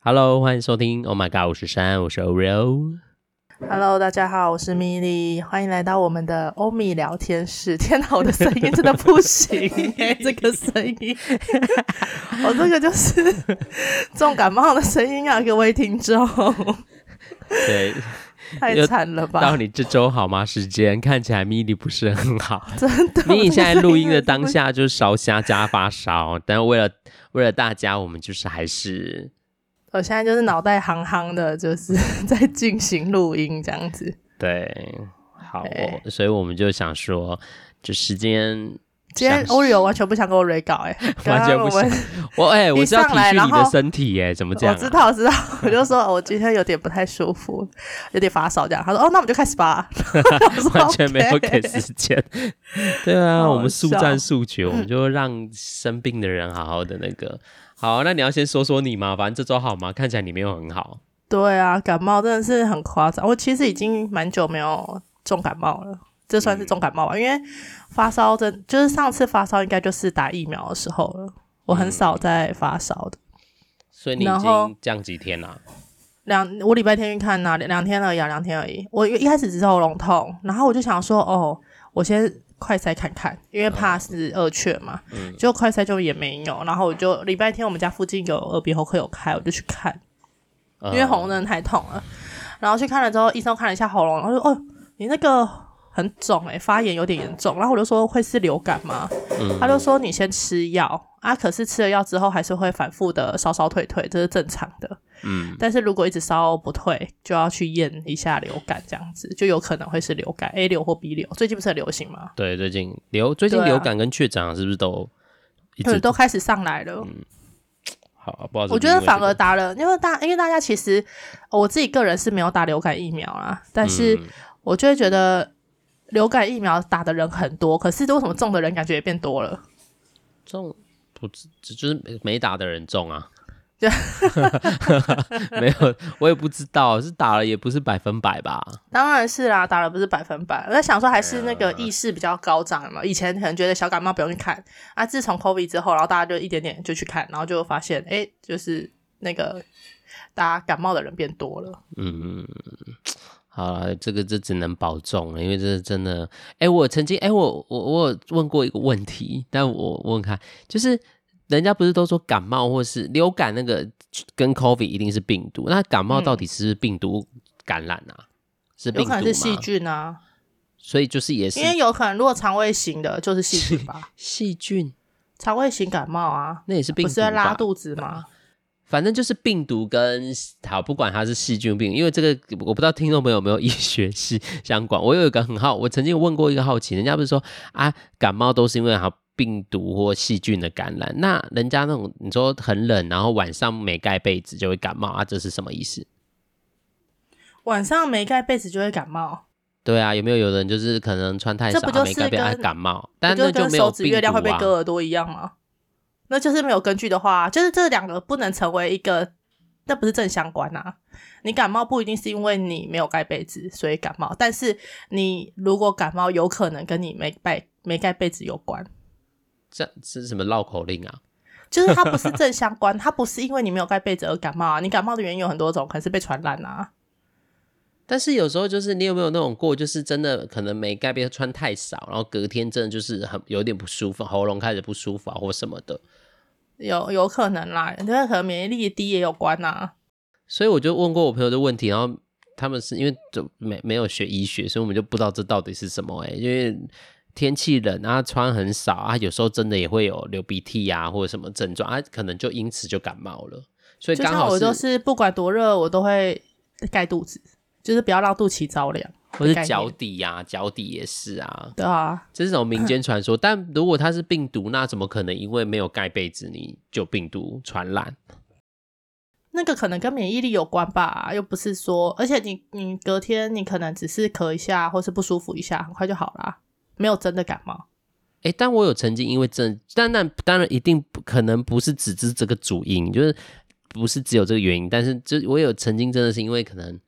Hello，欢迎收听。Oh my god，我是山，我是 Oreo。Hello，大家好，我是米莉，欢迎来到我们的欧米聊天室。天哪，我的声音真的不行哎，这个声音，我 这个就是重感冒的声音啊，各位听众。对，太惨了吧？到你这周好吗？时间看起来米莉不是很好，真的。米莉现在录音的当下就是烧瞎加发烧，但为了为了大家，我们就是还是。我现在就是脑袋夯夯的，就是 在进行录音这样子。对，好、哦，所以我们就想说，就时间。今天 Oreo 完全不想跟我 re 搞哎，完全不想。我哎、欸，我是要体恤你的身体哎、欸，怎么这样、啊？我知道，我知道。我就说我今天有点不太舒服，有点发烧这样。他说哦，那我们就开始吧。完全没有给时间。对啊，我们速战速决，我们就让生病的人好好的那个。好，那你要先说说你嘛，反正这周好吗？看起来你没有很好。对啊，感冒真的是很夸张。我其实已经蛮久没有重感冒了，这算是重感冒吧？嗯、因为发烧真就是上次发烧应该就是打疫苗的时候了。我很少在发烧的、嗯，所以你已经降几天了？两，我礼拜天去看呐两两天而已，两天而已。我一开始只是喉咙痛，然后我就想说，哦，我先。快筛看看，因为怕是二确嘛，嗯，就快筛就也没有，然后我就礼拜天我们家附近有耳鼻喉科有开，我就去看，因为喉咙真的太痛了，然后去看了之后，医生看了一下喉咙，然后说哦，你那个很肿哎、欸，发炎有点严重，然后我就说会是流感吗？嗯，他就说你先吃药。啊，可是吃了药之后还是会反复的烧烧退退，这是正常的。嗯，但是如果一直烧不退，就要去验一下流感，这样子就有可能会是流感 A 流或 B 流。最近不是很流行吗？对，最近流最近流感跟确诊是不是都一直对都开始上来了？嗯，好，不好意思，我觉得反而打了，因为大因为大家其实我自己个人是没有打流感疫苗啦，但是我就会觉得流感疫苗打的人很多，可是为什么中的人感觉也变多了？中。不，只就是没打的人中啊，没有，我也不知道，是打了也不是百分百吧？当然是啦，打了不是百分百。我在想说，还是那个意识比较高涨嘛。以前可能觉得小感冒不用去看啊，自从 COVID 之后，然后大家就一点点就去看，然后就发现，哎、欸，就是那个大家感冒的人变多了。嗯。啊，这个这只能保重了，因为这是真的。哎，我曾经，哎，我我我有问过一个问题，但我问看，就是人家不是都说感冒或是流感那个跟 COVID 一定是病毒，那感冒到底是，是病毒感染啊？嗯、是病毒吗？是细菌啊。所以就是也是，因为有可能如果肠胃型的，就是细菌吧？细菌，肠胃型感冒啊，那也是病毒，不是在拉肚子吗？反正就是病毒跟好，不管它是细菌病，因为这个我不知道听众朋友有没有医学系相关。我有一个很好，我曾经问过一个好奇，人家不是说啊，感冒都是因为好病毒或细菌的感染？那人家那种你说很冷，然后晚上没盖被子就会感冒啊，这是什么意思？晚上没盖被子就会感冒？对啊，有没有有人就是可能穿太少没盖被子感冒？但那就没有病毒啊，手指月亮会被割耳朵一样吗？那就是没有根据的话，就是这两个不能成为一个，那不是正相关啊。你感冒不一定是因为你没有盖被子所以感冒，但是你如果感冒，有可能跟你没盖没盖被子有关。这是什么绕口令啊？就是它不是正相关，它不是因为你没有盖被子而感冒啊。你感冒的原因有很多种，可能是被传染啊。但是有时候就是你有没有那种过，就是真的可能没盖被子穿太少，然后隔天真的就是很有点不舒服，喉咙开始不舒服啊或什么的。有有可能啦，因为和免疫力低也有关呐、啊。所以我就问过我朋友的问题，然后他们是因为就没没有学医学，所以我们就不知道这到底是什么诶、欸，因为天气冷啊，穿很少啊，有时候真的也会有流鼻涕啊或者什么症状啊，可能就因此就感冒了。所以刚好我就是不管多热，我都会盖肚子，就是不要让肚脐着凉。或是脚底呀、啊，脚底也是啊。对啊，这是种民间传说。但如果它是病毒，那怎么可能因为没有盖被子你就病毒传染？那个可能跟免疫力有关吧，又不是说，而且你你隔天你可能只是咳一下，或是不舒服一下，很快就好啦，没有真的感冒。哎、欸，但我有曾经因为真，但那当然一定不可能不是只是这个主因，就是不是只有这个原因，但是就我有曾经真的是因为可能。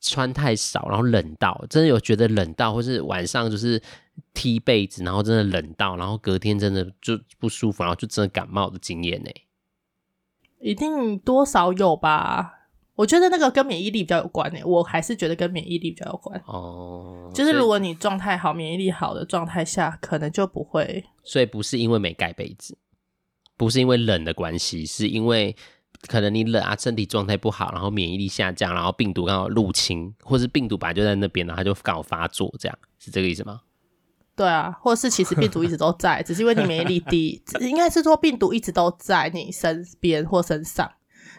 穿太少，然后冷到真的有觉得冷到，或是晚上就是踢被子，然后真的冷到，然后隔天真的就不舒服，然后就真的感冒的经验呢。一定多少有吧。我觉得那个跟免疫力比较有关诶，我还是觉得跟免疫力比较有关哦。就是如果你状态好、免疫力好的状态下，可能就不会。所以不是因为没盖被子，不是因为冷的关系，是因为可能你冷啊，身体状态不好，然后免疫力下降，然后病毒刚好入侵，或是病毒本来就在那边，然后它就刚好发作，这样是这个意思吗？对啊，或者是其实病毒一直都在，只是因为你免疫力低，应该是说病毒一直都在你身边或身上。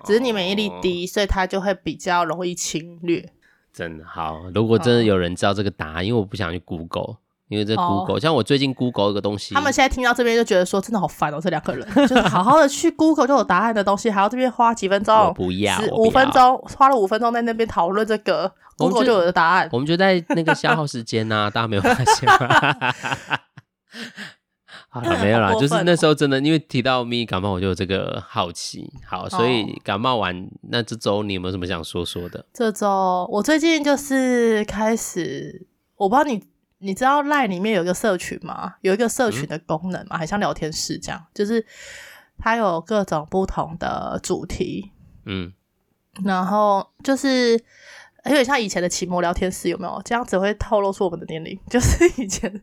只是你免疫力低，所以它就会比较容易侵略。真的好，如果真的有人知道这个答案，因为我不想去 Google，因为这 Google，像我最近 Google 一个东西，他们现在听到这边就觉得说，真的好烦哦，这两个人 就是好好的去 Google 就有答案的东西，还要这边花几分钟，不要五分钟，花了五分钟在那边讨论这个 Google 就有的答案，我们就在那个消耗时间呐，大家没有发现吗？好了，没有啦，就是那时候真的，因为提到咪感冒，我就有这个好奇。好，所以感冒完，那这周你有没有什么想说说的？这周我最近就是开始，我不知道你你知道 LINE 里面有一个社群吗？有一个社群的功能嘛，很像聊天室这样，就是它有各种不同的主题，嗯，然后就是。有点像以前的奇摩聊天室，有没有？这样子会透露出我们的年龄。就是以前，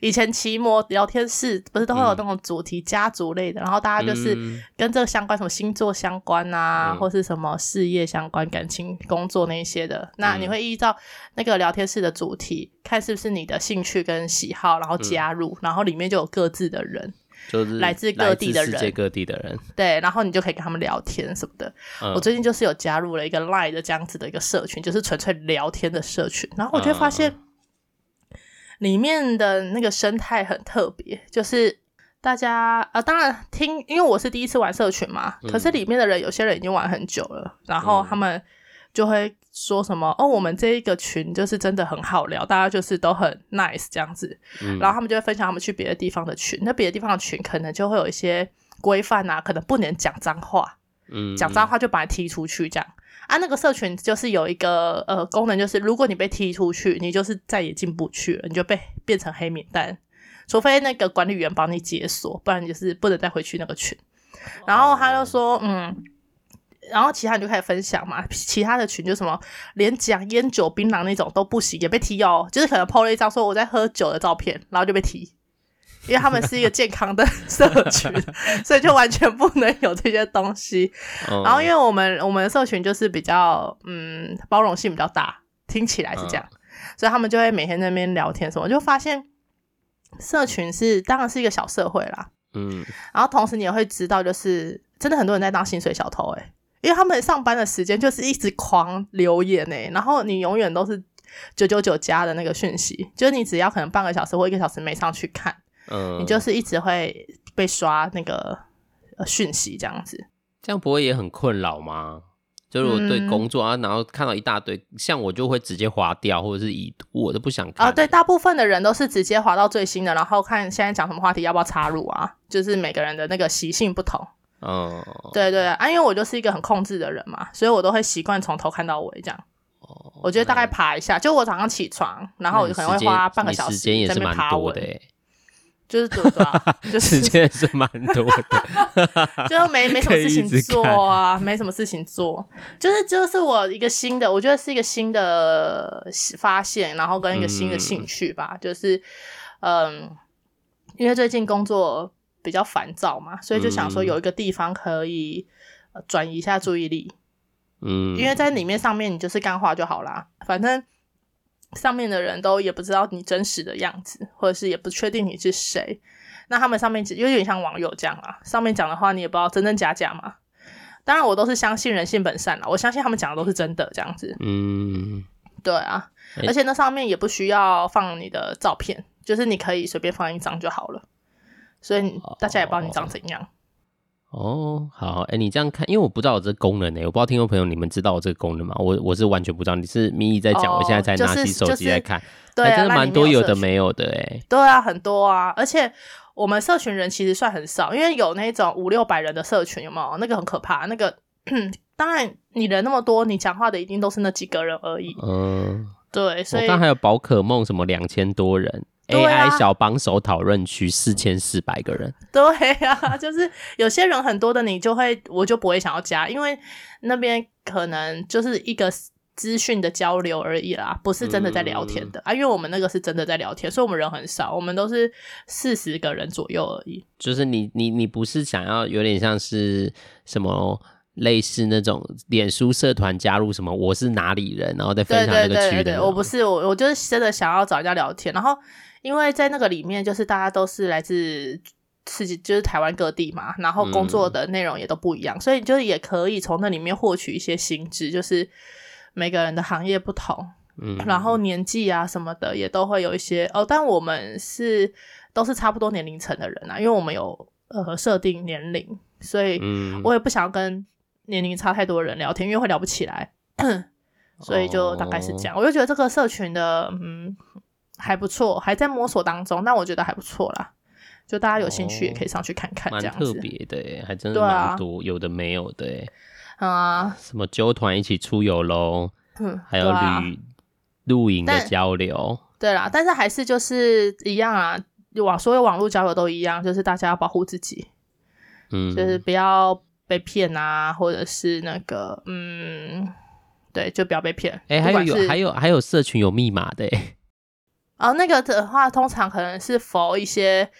以前奇摩聊天室不是都会有那种主题、家族类的，然后大家就是跟这个相关，什么星座相关啊，或是什么事业相关、感情、工作那一些的。那你会依照那个聊天室的主题，看是不是你的兴趣跟喜好，然后加入，然后里面就有各自的人。就是来自各地的人，世界各地的人，对，然后你就可以跟他们聊天什么的。嗯、我最近就是有加入了一个 Line 的这样子的一个社群，就是纯粹聊天的社群。然后我就发现里面的那个生态很特别，就是大家呃，当然听，因为我是第一次玩社群嘛，可是里面的人有些人已经玩很久了，然后他们就会。说什么哦？我们这一个群就是真的很好聊，大家就是都很 nice 这样子，嗯、然后他们就会分享他们去别的地方的群，那别的地方的群可能就会有一些规范啊，可能不能讲脏话，嗯，讲脏话就把你踢出去这样啊。那个社群就是有一个呃功能，就是如果你被踢出去，你就是再也进不去了，你就被变成黑名单，除非那个管理员帮你解锁，不然你就是不能再回去那个群。然后他就说，嗯。然后其他人就开始分享嘛，其他的群就什么连讲烟酒槟榔那种都不行，也被踢哦。就是可能 po 了一张说我在喝酒的照片，然后就被踢，因为他们是一个健康的社群，所以就完全不能有这些东西。然后因为我们我们的社群就是比较嗯包容性比较大，听起来是这样，所以他们就会每天在那边聊天什么，就发现社群是当然是一个小社会啦，嗯，然后同时你也会知道，就是真的很多人在当薪水小偷，欸，诶因为他们上班的时间就是一直狂留言诶，然后你永远都是九九九加的那个讯息，就是你只要可能半个小时或一个小时没上去看，嗯，你就是一直会被刷那个讯息这样子。这样不会也很困扰吗？就是我对工作啊，然后看到一大堆，像我就会直接划掉，或者是已读，我都不想看。啊，对，大部分的人都是直接划到最新的，然后看现在讲什么话题，要不要插入啊？就是每个人的那个习性不同。哦，oh, 对对啊，因为我就是一个很控制的人嘛，所以我都会习惯从头看到尾这样。哦，oh, 我觉得大概爬一下，就我早上起床，然后我就可能会花半个小时在那边爬文，就是多多，就是 时间也是蛮多的，就没没什么事情做啊，没什么事情做，就是就是我一个新的，我觉得是一个新的发现，然后跟一个新的兴趣吧，嗯、就是嗯，因为最近工作。比较烦躁嘛，所以就想说有一个地方可以转移一下注意力，嗯，因为在里面上面你就是干话就好啦，反正上面的人都也不知道你真实的样子，或者是也不确定你是谁，那他们上面有点像网友这样啊，上面讲的话你也不知道真真假假嘛。当然我都是相信人性本善啦，我相信他们讲的都是真的这样子，嗯，对啊，而且那上面也不需要放你的照片，就是你可以随便放一张就好了。所以大家也不知道你长怎样。哦，好，哎、欸，你这样看，因为我不知道有这个功能呢、欸，我不知道听众朋友你们知道我这个功能吗？我我是完全不知道，你是咪咪在讲，哦、我现在才拿起手机在看，对、啊，真的蛮多有的没有的、欸，哎，对啊，很多啊，而且我们社群人其实算很少，因为有那种五六百人的社群，有没有？那个很可怕，那个 当然你人那么多，你讲话的一定都是那几个人而已。嗯，对，所以刚、哦、还有宝可梦什么两千多人。AI 小帮手讨论区四千四百个人。对呀、啊，就是有些人很多的，你就会我就不会想要加，因为那边可能就是一个资讯的交流而已啦，不是真的在聊天的、嗯、啊。因为我们那个是真的在聊天，所以我们人很少，我们都是四十个人左右而已。就是你你你不是想要有点像是什么？类似那种脸书社团加入什么我是哪里人，然后再分享那个区的。对对对对，我不是我，我就是真的想要找人家聊天。然后因为在那个里面，就是大家都是来自世界，就是台湾各地嘛，然后工作的内容也都不一样，嗯、所以就是也可以从那里面获取一些薪知，就是每个人的行业不同，嗯，然后年纪啊什么的也都会有一些哦。但我们是都是差不多年龄层的人啊，因为我们有呃设定年龄，所以我也不想要跟。年龄差太多的人聊天，因为会聊不起来，所以就大概是这样。Oh. 我就觉得这个社群的嗯还不错，还在摸索当中，但我觉得还不错啦。就大家有兴趣也可以上去看看，这样子。蛮特别的，还真的蛮多，啊、有的没有的。啊，什么纠团一起出游喽，嗯，还有旅露营的交流。对啦，但是还是就是一样啊，网所有网络交流都一样，就是大家要保护自己，嗯，就是不要。被骗啊，或者是那个，嗯，对，就不要被骗。哎、欸，还有有还有还有社群有密码的，哦，那个的话，通常可能是 for 一些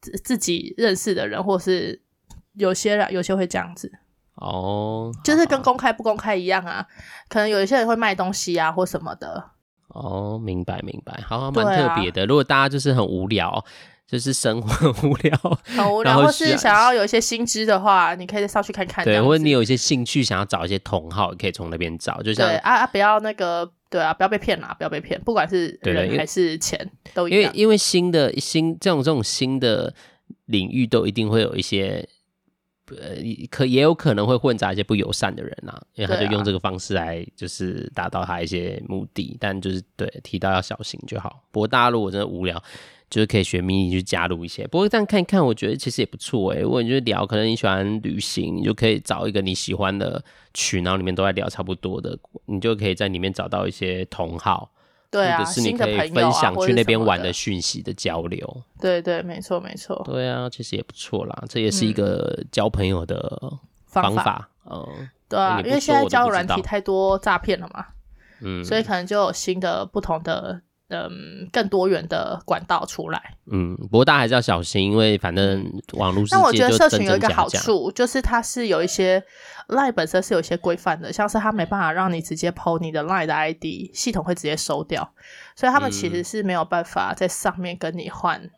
自自己认识的人，或是有些人有些会这样子。哦，就是跟公开不公开一样啊，可能有一些人会卖东西啊，或什么的。哦，明白明白，好，蛮特别的。啊、如果大家就是很无聊。就是生活 很无聊，很无聊，或是想要有一些新知的话，你可以再上去看看。对，或者你有一些兴趣，想要找一些同好，可以从那边找。就像对啊啊，不要那个，对啊，不要被骗啦，不要被骗，不管是人还是钱，都一样。因为因为新的新这种这种新的领域，都一定会有一些呃，可也有可能会混杂一些不友善的人啊，因为他就用这个方式来就是达到他一些目的。但就是对提到要小心就好。不过大家如果真的无聊。就是可以学迷你去加入一些，不过这样看一看，我觉得其实也不错诶。如果你就聊，可能你喜欢旅行，你就可以找一个你喜欢的群，然后里面都在聊差不多的，你就可以在里面找到一些同好，对啊，或者是你可以分享去那边玩的讯息的交流。对对，没错没错。对啊，其实也不错啦，这也是一个交朋友的方法。嗯，嗯对啊，因为现在交友软体太多诈骗了嘛，嗯，所以可能就有新的不同的。嗯，更多元的管道出来。嗯，不过大家还是要小心，因为反正网络世界就真真假假。但我觉得社群有一个好处，就是它是有一些 Line 本身是有一些规范的，像是它没办法让你直接 PO 你的 Line 的 ID，系统会直接收掉，所以他们其实是没有办法在上面跟你换。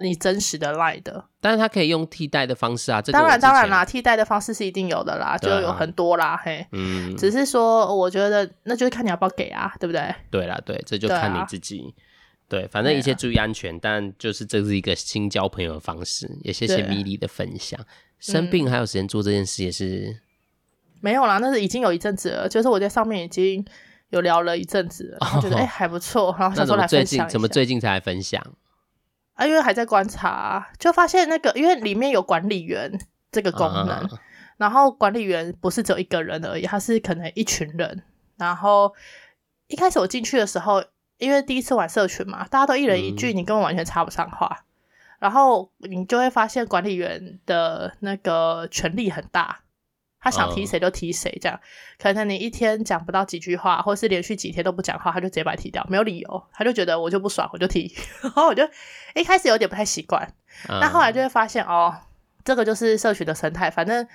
你真实的 line 的，但是他可以用替代的方式啊。这个、当然当然啦，替代的方式是一定有的啦，就有很多啦，啊、嘿，嗯，只是说我觉得那就是看你要不要给啊，对不对？对啦，对，这就看你自己。对，啊、对，反正一切注意安全，啊、但就是这是一个新交朋友的方式。也谢谢米莉的分享。生病还有时间做这件事也是、嗯、没有啦，那是已经有一阵子了，就是我在上面已经有聊了一阵子了，哦、觉得哎、欸、还不错，然后想说来分享一下。怎么最近才来分享？啊，因为还在观察，就发现那个，因为里面有管理员这个功能，uh. 然后管理员不是只有一个人而已，他是可能一群人。然后一开始我进去的时候，因为第一次玩社群嘛，大家都一人一句，你根本完全插不上话。嗯、然后你就会发现管理员的那个权力很大。他想踢谁就踢谁，这样、uh, 可能你一天讲不到几句话，或是连续几天都不讲话，他就直接把你踢掉，没有理由，他就觉得我就不爽，我就踢。然后我就一开始有点不太习惯，那、uh, 后来就会发现哦，这个就是社群的生态，反正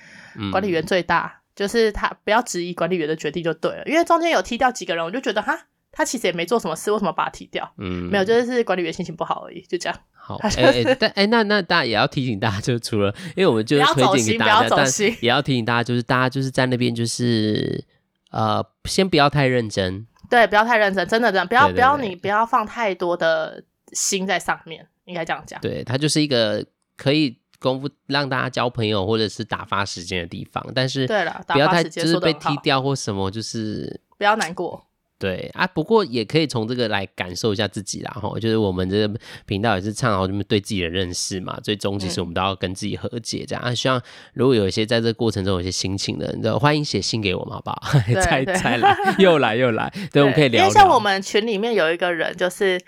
管理员最大，嗯、就是他不要质疑管理员的决定就对了。因为中间有踢掉几个人，我就觉得哈，他其实也没做什么事，为什么把他踢掉？嗯，没有，就是管理员心情不好而已，就这样。好，哎、欸，但哎、欸，那那大家也要提醒大家，就除了，因为我们就是推荐给大家，但也要提醒大家，就是大家就是在那边，就是呃，先不要太认真，对，不要太认真，真的，这样，不要不要你不要放太多的心在上面，应该这样讲。对，它就是一个可以功夫让大家交朋友或者是打发时间的地方，但是对了，不要太就是被踢掉或什么，就是不要难过。对啊，不过也可以从这个来感受一下自己啦，哈，就是我们这个频道也是倡导你们对自己的认识嘛，最终其实我们都要跟自己和解，这样、嗯、啊。希望如果有一些在这个过程中有些心情的人，就欢迎写信给我们，好不好？再再来，又来又来，对，对我们可以聊聊。因为像我们群里面有一个人，就是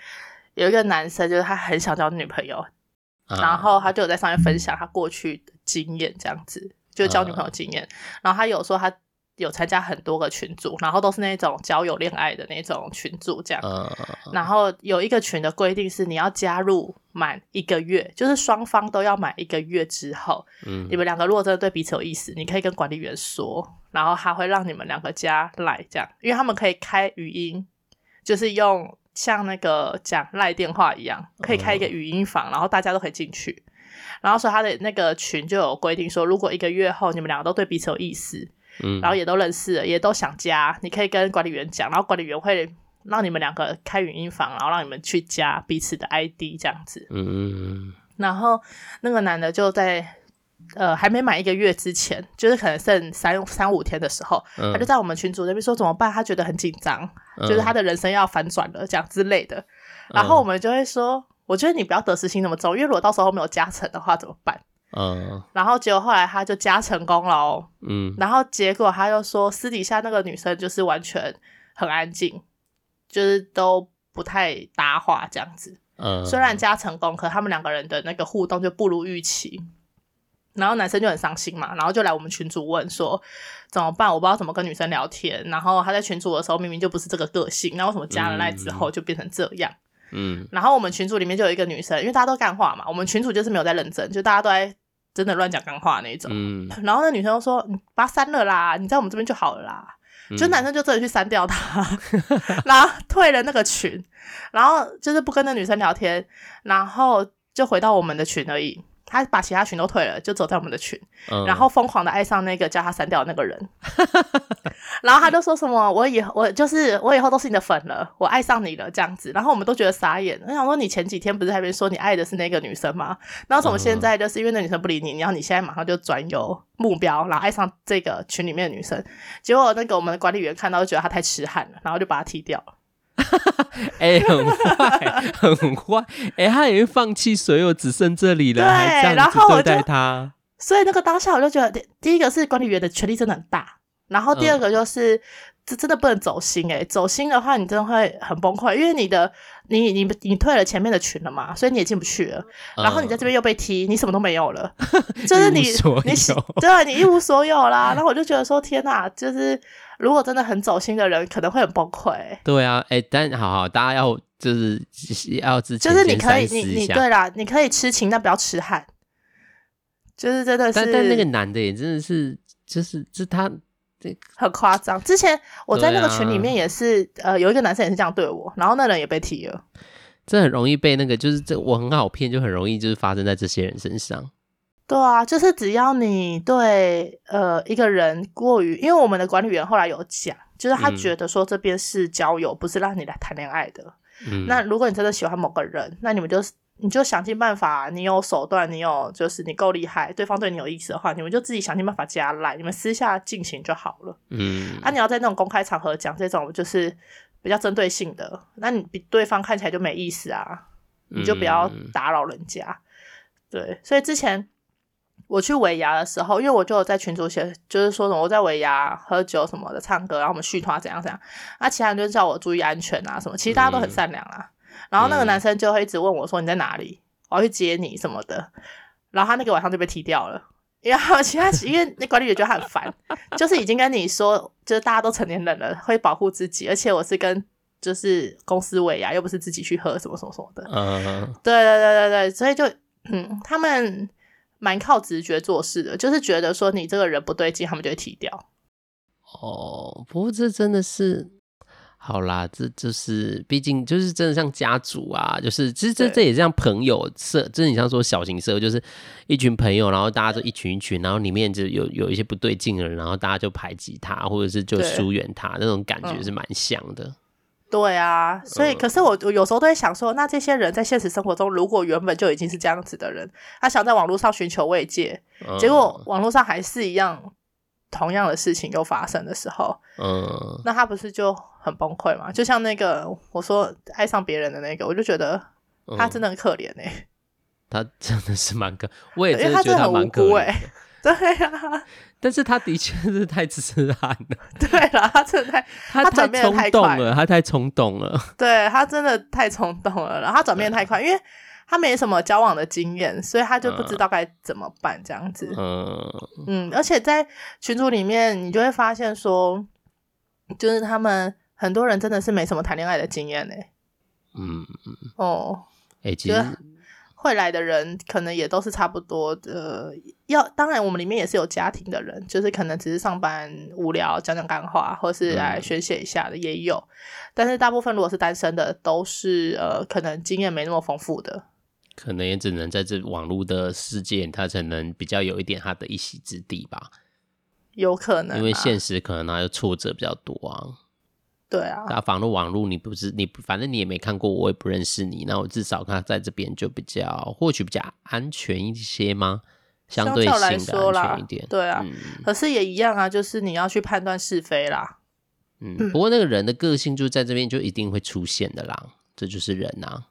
有一个男生，就是他很想交女朋友，啊、然后他就有在上面分享他过去的经验，这样子就交女朋友经验。啊、然后他有说他有参加很多个群组，然后都是那种交友恋爱的那种群组这样。啊、然后有一个群的规定是，你要加入满一个月，就是双方都要满一个月之后，嗯，你们两个如果真的对彼此有意思，你可以跟管理员说，然后他会让你们两个加赖这样，因为他们可以开语音，就是用。像那个讲赖电话一样，可以开一个语音房，然后大家都可以进去。然后说他的那个群就有规定说，如果一个月后你们两个都对彼此有意思，嗯，然后也都认识了，也都想加，你可以跟管理员讲，然后管理员会让你们两个开语音房，然后让你们去加彼此的 ID 这样子。嗯，然后那个男的就在。呃，还没满一个月之前，就是可能剩三三五天的时候，嗯、他就在我们群组那边说怎么办？他觉得很紧张，嗯、就是他的人生要反转了，这样之类的。然后我们就会说，嗯、我觉得你不要得失心那么重，因为如果到时候没有加成的话怎么办？嗯。然后结果后来他就加成功了哦。嗯。然后结果他又说，私底下那个女生就是完全很安静，就是都不太搭话这样子。嗯。虽然加成功，可他们两个人的那个互动就不如预期。然后男生就很伤心嘛，然后就来我们群主问说怎么办？我不知道怎么跟女生聊天。然后他在群主的时候明明就不是这个个性，那为什么加了赖之后就变成这样？嗯。然后我们群组里面就有一个女生，因为大家都干话嘛，我们群主就是没有在认真，就大家都在真的乱讲脏话那种。嗯。然后那女生就说：“你把他删了啦，你在我们这边就好了啦。”就男生就真的去删掉他，然后退了那个群，然后就是不跟那女生聊天，然后就回到我们的群而已。他把其他群都退了，就走在我们的群，嗯、然后疯狂的爱上那个叫他删掉的那个人，然后他就说什么：“我以后我就是我以后都是你的粉了，我爱上你了这样子。”然后我们都觉得傻眼。我想说，你前几天不是还没说你爱的是那个女生吗？然后怎么现在就是因为那女生不理你，然后你现在马上就转有目标，然后爱上这个群里面的女生？结果那个我们的管理员看到就觉得他太痴汉了，然后就把他踢掉了。哎、欸，很坏，很坏！哎、欸，他已经放弃所有，只剩这里了，对还这样子对待他。所以那个当下我就觉得，第第一个是管理员的权力真的很大，然后第二个就是。嗯这真的不能走心诶，走心的话，你真的会很崩溃，因为你的你你你退了前面的群了嘛，所以你也进不去了。然后你在这边又被踢，你什么都没有了，就是你你对，你一无所有啦。然后我就觉得说，天哪，就是如果真的很走心的人，可能会很崩溃。对啊，哎，但好好，大家要就是要自己就是你可以你你对啦，你可以痴情，但不要痴汉。就是真的是，但但那个男的也真的是，就是是他。很夸张，之前我在那个群里面也是，啊、呃，有一个男生也是这样对我，然后那人也被踢了。这很容易被那个，就是这我很好骗，就很容易就是发生在这些人身上。对啊，就是只要你对呃一个人过于，因为我们的管理员后来有讲，就是他觉得说这边是交友，嗯、不是让你来谈恋爱的。嗯，那如果你真的喜欢某个人，那你们就是。你就想尽办法，你有手段，你有就是你够厉害，对方对你有意思的话，你们就自己想尽办法加赖，你们私下进行就好了。嗯，啊，你要在那种公开场合讲这种就是比较针对性的，那你比对方看起来就没意思啊，你就不要打扰人家。嗯、对，所以之前我去尾牙的时候，因为我就有在群组写，就是说什么我在尾牙喝酒什么的，唱歌，然后我们续团怎样怎样，那其他人就叫我注意安全啊什么，其实大家都很善良啊。嗯然后那个男生就会一直问我说：“你在哪里？我要去接你什么的。”然后他那个晚上就被踢掉了，因为其他因为那管理员觉得他很烦，就是已经跟你说，就是大家都成年人了，会保护自己，而且我是跟就是公司尾牙，又不是自己去喝什么什么什么的。嗯，对对对对对，所以就嗯，他们蛮靠直觉做事的，就是觉得说你这个人不对劲，他们就会踢掉。哦，不过这真的是。好啦，这就是毕竟就是真的像家族啊，就是其实这这也像朋友社，就是你像说小型社，就是一群朋友，然后大家就一群一群，然后里面就有有一些不对劲的人，然后大家就排挤他，或者是就疏远他，那种感觉是蛮像的。对啊，所以可是我我有时候都会想说，那这些人在现实生活中，如果原本就已经是这样子的人，他想在网络上寻求慰藉，结果网络上还是一样。同样的事情又发生的时候，嗯，那他不是就很崩溃吗？就像那个我说爱上别人的那个，我就觉得他真的很可怜哎、欸嗯，他真的是蛮可，我也真的觉得他蛮可怜。对啊，但是他的确是太痴汉了。对了，他真的太他转变太冲动了，他太冲动了。对他真的太冲动了，然后他转变太快，因为他没什么交往的经验，所以他就不知道该怎么办这样子。嗯嗯，而且在群组里面，你就会发现说，就是他们很多人真的是没什么谈恋爱的经验呢。嗯嗯哦，哎、欸，其实。会来的人可能也都是差不多的，要当然我们里面也是有家庭的人，就是可能只是上班无聊讲讲干话，或是来宣泄一下的也有，嗯、但是大部分如果是单身的，都是呃可能经验没那么丰富的，可能也只能在这网络的世界，他才能比较有一点他的一席之地吧，有可能、啊，因为现实可能他的挫折比较多啊。对啊，打网络网络，你不是你，反正你也没看过，我也不认识你，那我至少他在这边就比较，或许比较安全一些吗？相对性的安全一点。对啊、嗯，可是也一样啊，就是你要去判断是非啦。嗯，不过那个人的个性就在这边就一定会出现的啦，这就是人啊。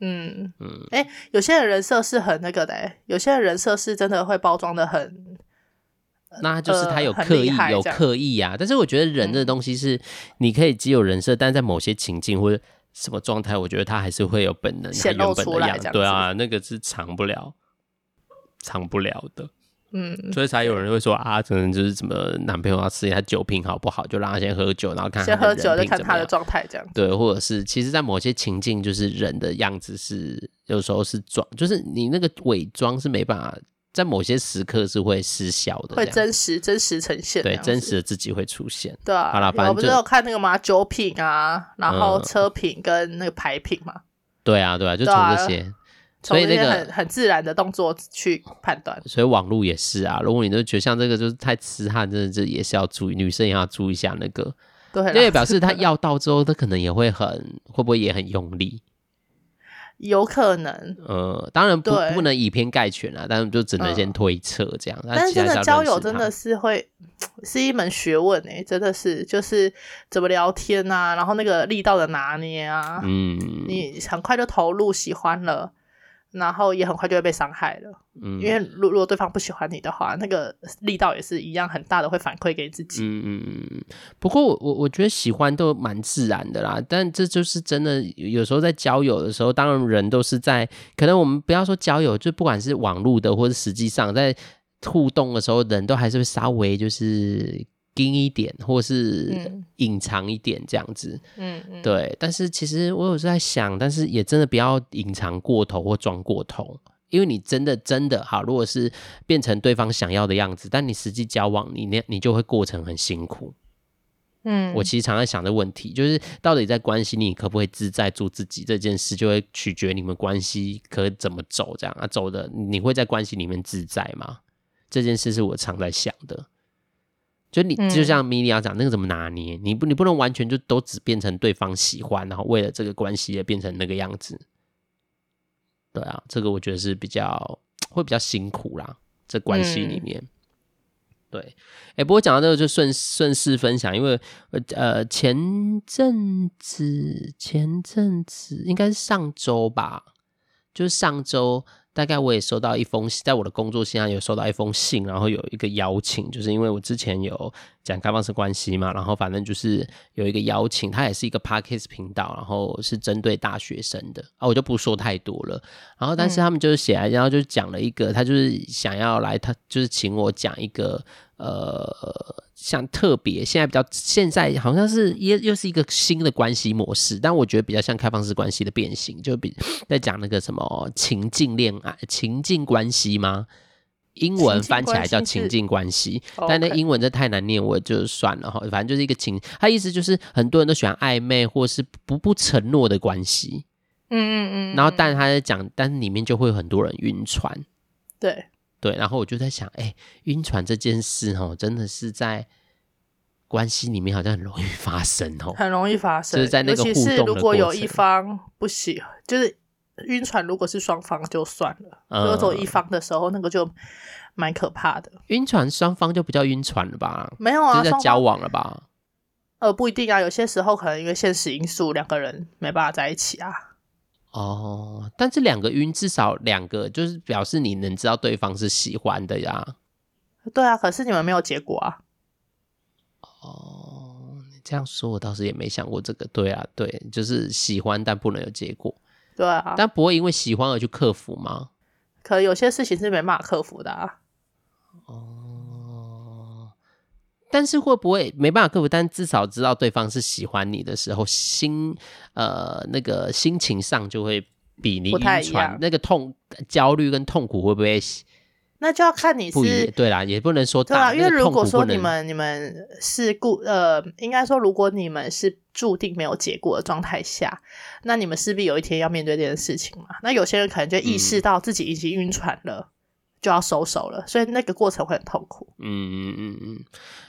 嗯嗯，哎、欸，有些人人设是很那个的、欸，有些人人设是真的会包装的很。那就是他有刻意、呃、有刻意啊，但是我觉得人的东西是，你可以只有人设、嗯，但在某些情境或者什么状态，我觉得他还是会有本能显露出来。对啊，那个是藏不了、藏不了的。嗯，所以才有人会说啊，可能就是什么男朋友要试一下酒品好不好，就让他先喝酒，然后看。先喝酒，再看他的状态这样。对，或者是其实，在某些情境，就是人的样子是有时候是装，就是你那个伪装是没办法。在某些时刻是会失效的，会真实真实呈现，对真实的自己会出现。对啊，好了，反正我不是有看那个嘛？酒品啊，然后车品跟那个牌品嘛。嗯、对啊，对啊，就从这些，啊、所以那个很很自然的动作去判断。所以网络也是啊，如果你都觉得像这个就是太痴汉，真的这也是要注意，女生也要注意一下那个。对，因为表示他 要到之后，他可能也会很会不会也很用力。有可能，呃，当然不不能以偏概全啊，但是就只能先推测这样。但是真的交友真的是会是一门学问诶、欸，真的是就是怎么聊天啊，然后那个力道的拿捏啊，嗯，你很快就投入喜欢了。然后也很快就会被伤害了，嗯，因为如如果对方不喜欢你的话，那个力道也是一样很大的，会反馈给自己。嗯嗯嗯。不过我我我觉得喜欢都蛮自然的啦，但这就是真的。有时候在交友的时候，当然人都是在，可能我们不要说交友，就不管是网络的或者实际上在互动的时候，人都还是会稍微就是。硬一点，或是隐藏一点这样子，嗯嗯，对。但是其实我有时候在想，但是也真的不要隐藏过头或装过头，因为你真的真的好，如果是变成对方想要的样子，但你实际交往，你那你就会过程很辛苦。嗯，我其实常在想的问题，就是到底在关系里你可不可以自在做自己这件事，就会取决你们关系可以怎么走，这样啊，走的你会在关系里面自在吗？这件事是我常在想的。就你就像米莉要讲那个怎么拿捏？你不你不能完全就都只变成对方喜欢，然后为了这个关系也变成那个样子。对啊，这个我觉得是比较会比较辛苦啦，这关系里面。嗯、对，哎、欸，不过讲到这个就顺顺势分享，因为呃前阵子前阵子应该是上周吧，就是上周。大概我也收到一封信，在我的工作信上有收到一封信，然后有一个邀请，就是因为我之前有讲开放式关系嘛，然后反正就是有一个邀请，它也是一个 Podcast 频道，然后是针对大学生的啊，我就不说太多了。然后但是他们就是写来，然后就讲了一个，他就是想要来，他就是请我讲一个。呃，像特别现在比较现在好像是又又是一个新的关系模式，但我觉得比较像开放式关系的变形，就比在讲那个什么情境恋爱、情境关系吗？英文翻起来叫情境关系，但那英文这太难念，我就算了哈。反正就是一个情，他意思就是很多人都喜欢暧昧或是不不承诺的关系，嗯嗯嗯。然后但他在讲，但是里面就会有很多人晕船，对。对，然后我就在想，哎，晕船这件事哦，真的是在关系里面好像很容易发生哦，很容易发生，就是在那个互动如果有一方不喜，就是晕船，如果是双方就算了，如果走一方的时候，那个就蛮可怕的。晕船双方就不叫晕船了吧？没有啊，就在交往了吧？呃，不一定啊，有些时候可能因为现实因素，两个人没办法在一起啊。哦，但这两个晕至少两个，就是表示你能知道对方是喜欢的呀。对啊，可是你们没有结果啊。哦，你这样说，我倒是也没想过这个。对啊，对，就是喜欢但不能有结果。对啊，但不会因为喜欢而去克服吗？可有些事情是没办法克服的啊。哦，但是会不会没办法克服？但至少知道对方是喜欢你的时候，心呃那个心情上就会比你晕船那个痛焦虑跟痛苦会不会？那就要看你是对啦，也不能说对啊，因为如果说你们你们是故呃，应该说如果你们是注定没有结果的状态下，那你们势必有一天要面对这件事情嘛。那有些人可能就意识到自己已经晕船了。嗯就要收手了，所以那个过程会很痛苦。嗯嗯嗯嗯，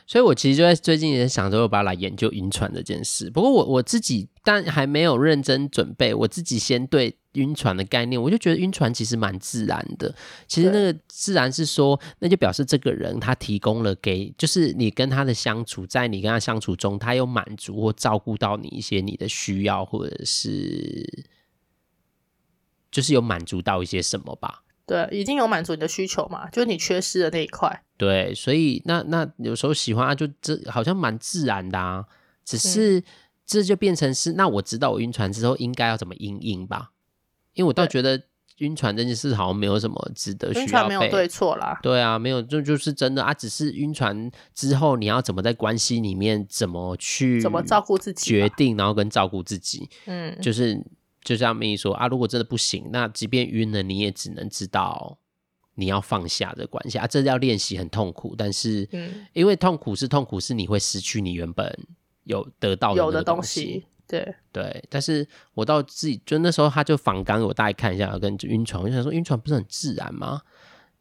所以我其实就在最近也想着我把它来研究晕船这件事。不过我我自己但还没有认真准备，我自己先对晕船的概念，我就觉得晕船其实蛮自然的。其实那个自然是说，那就表示这个人他提供了给，就是你跟他的相处，在你跟他相处中，他有满足或照顾到你一些你的需要，或者是就是有满足到一些什么吧。对，已经有满足你的需求嘛，就是你缺失的那一块。对，所以那那有时候喜欢啊，就这好像蛮自然的啊，只是、嗯、这就变成是，那我知道我晕船之后应该要怎么应应吧？因为我倒觉得晕船这件事好像没有什么值得需要。晕船没有对错啦。对啊，没有，就就是真的啊，只是晕船之后你要怎么在关系里面怎么去怎么照顾自己，决定然后跟照顾自己，嗯，就是。就像咪说啊，如果真的不行，那即便晕了，你也只能知道你要放下的关系啊。这要练习很痛苦，但是，嗯，因为痛苦是痛苦，是你会失去你原本有得到的有的东西。对对，但是我到自己就那时候，他就反刚，我大概看一下，跟晕船，我就想说，晕船不是很自然吗？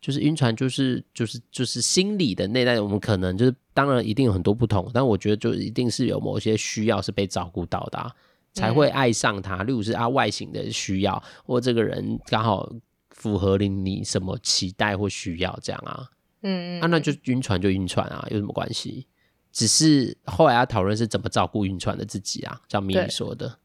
就是晕船，就是就是就是心理的内在，我们可能就是当然一定有很多不同，但我觉得就一定是有某些需要是被照顾到的啊。才会爱上他，例如是啊外形的需要，或这个人刚好符合你你什么期待或需要，这样啊，嗯，啊那就晕船就晕船啊，有什么关系？只是后来要讨论是怎么照顾晕船的自己啊，像米米说的。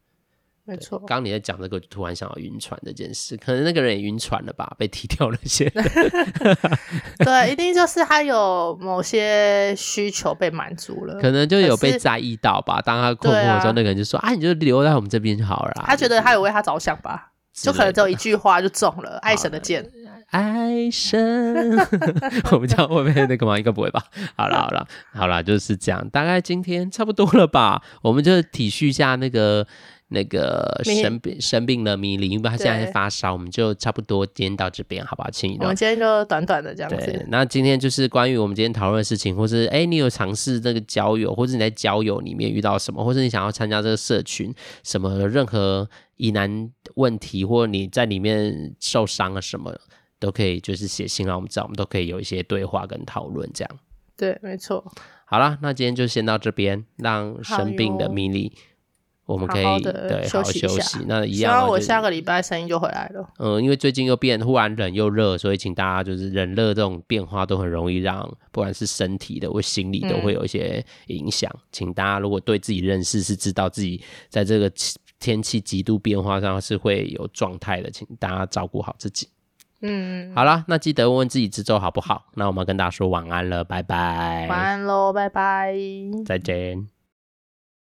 没错，刚刚你在讲这个，突然想到晕船这件事，可能那个人也晕船了吧，被踢掉了些。对，一定就是他有某些需求被满足了，可能就有被在意到吧。当他困惑的时候，那个人就说：“啊，你就留在我们这边就好了。”他觉得他有为他着想吧，就可能只有一句话就中了 爱神的箭。爱神，我不知道会不会那个吗？应该不会吧。好了好了好了，就是这样。大概今天差不多了吧，我们就体恤一下那个。那个生病生病了米粒，因为他现在是发烧，我们就差不多今天到这边，好不好？请你。我们今天就短短的这样子。对，那今天就是关于我们今天讨论的事情，或是哎，你有尝试这个交友，或者你在交友里面遇到什么，或者你想要参加这个社群，什么任何疑难问题，或者你在里面受伤了什么，都可以就是写信让我们知道，我们都可以有一些对话跟讨论这样。对，没错。好了，那今天就先到这边，让生病的咪咪。我们可以对好好休息，那一样。希望我下个礼拜声音就回来了。嗯，因为最近又变，忽然冷又热，所以请大家就是冷热这种变化都很容易让不管是身体的或心理都会有一些影响。嗯、请大家如果对自己认识是知道自己在这个天气极度变化上是会有状态的，请大家照顾好自己。嗯，好啦，那记得问问自己这周好不好？那我们跟大家说晚安了，拜拜。晚安喽，拜拜，再见。